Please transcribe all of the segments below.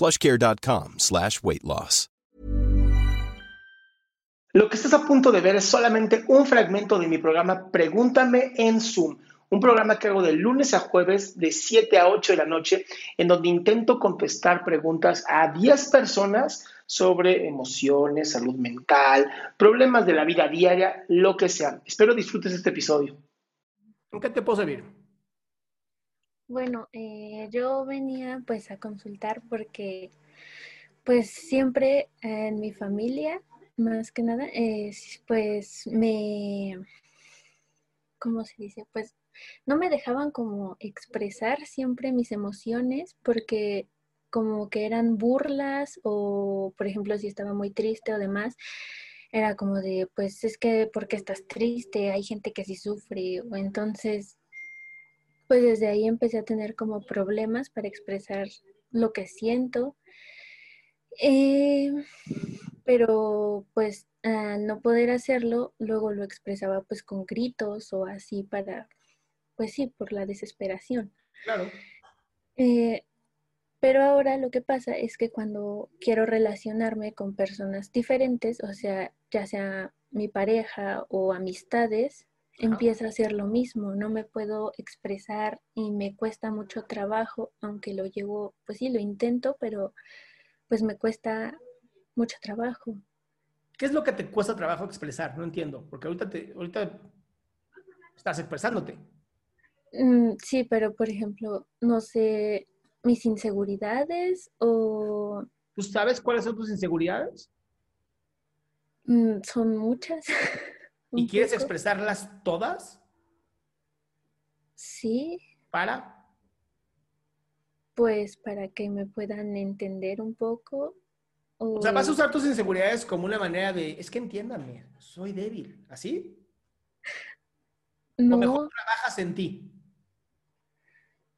plushcare.com slash weight loss. Lo que estás a punto de ver es solamente un fragmento de mi programa Pregúntame en Zoom, un programa que hago de lunes a jueves de 7 a 8 de la noche, en donde intento contestar preguntas a 10 personas sobre emociones, salud mental, problemas de la vida diaria, lo que sea. Espero disfrutes este episodio. ¿En qué te puedo servir? Bueno, eh, yo venía pues a consultar porque pues siempre en mi familia, más que nada, pues me, ¿cómo se dice? Pues no me dejaban como expresar siempre mis emociones porque como que eran burlas o, por ejemplo, si estaba muy triste o demás, era como de, pues es que, porque estás triste? Hay gente que sí sufre, o entonces pues desde ahí empecé a tener como problemas para expresar lo que siento. Eh, pero pues al no poder hacerlo, luego lo expresaba pues con gritos o así para, pues sí, por la desesperación. Claro. Eh, pero ahora lo que pasa es que cuando quiero relacionarme con personas diferentes, o sea, ya sea mi pareja o amistades, empieza a hacer lo mismo, no me puedo expresar y me cuesta mucho trabajo, aunque lo llevo, pues sí, lo intento, pero pues me cuesta mucho trabajo. ¿Qué es lo que te cuesta trabajo expresar? No entiendo, porque ahorita, te, ahorita estás expresándote. Mm, sí, pero por ejemplo, no sé, mis inseguridades o... ¿Tú sabes cuáles son tus inseguridades? Mm, son muchas. ¿Y quieres expresarlas todas? Sí. ¿Para? Pues para que me puedan entender un poco. O... sea, vas a usar tus inseguridades como una manera de, es que entiéndanme, soy débil, ¿así? No. ¿O mejor trabajas en ti?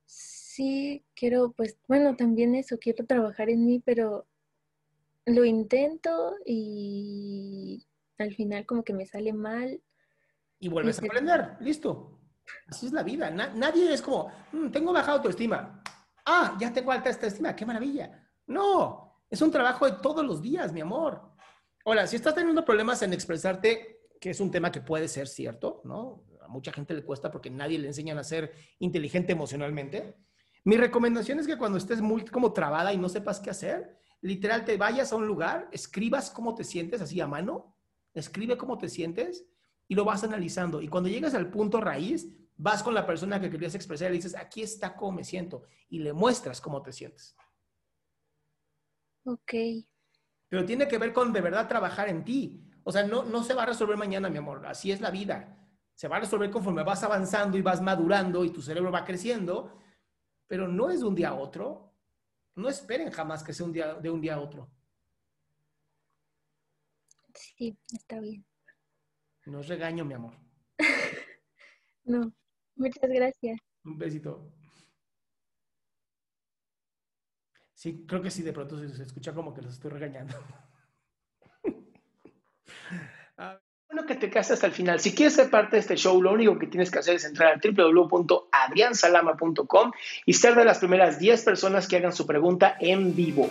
Sí, quiero, pues, bueno, también eso, quiero trabajar en mí, pero lo intento y al final como que me sale mal. Y vuelves a aprender, listo. Así es la vida. nadie es como, mm, tengo baja autoestima. Ah, ya tengo alta autoestima, qué maravilla. No, es un trabajo de todos los días, mi amor. Ahora, si estás teniendo problemas en expresarte, que es un tema que puede ser cierto, ¿no? A mucha gente le cuesta porque nadie le enseñan a ser inteligente emocionalmente. Mi recomendación es que cuando estés muy como trabada y no sepas qué hacer, literal te vayas a un lugar, escribas cómo te sientes así a mano escribe cómo te sientes y lo vas analizando. Y cuando llegas al punto raíz, vas con la persona que querías expresar y le dices, aquí está cómo me siento. Y le muestras cómo te sientes. Ok. Pero tiene que ver con de verdad trabajar en ti. O sea, no, no se va a resolver mañana, mi amor. Así es la vida. Se va a resolver conforme vas avanzando y vas madurando y tu cerebro va creciendo. Pero no es de un día a otro. No esperen jamás que sea un día, de un día a otro. Sí, está bien. No regaño, mi amor. no, muchas gracias. Un besito. Sí, creo que sí, de pronto se, escucha como que los estoy regañando. bueno que te quedaste hasta el final. Si quieres ser parte de este show, lo único que tienes que hacer es entrar a www.adriansalama.com y ser de las primeras 10 personas que hagan su pregunta en vivo.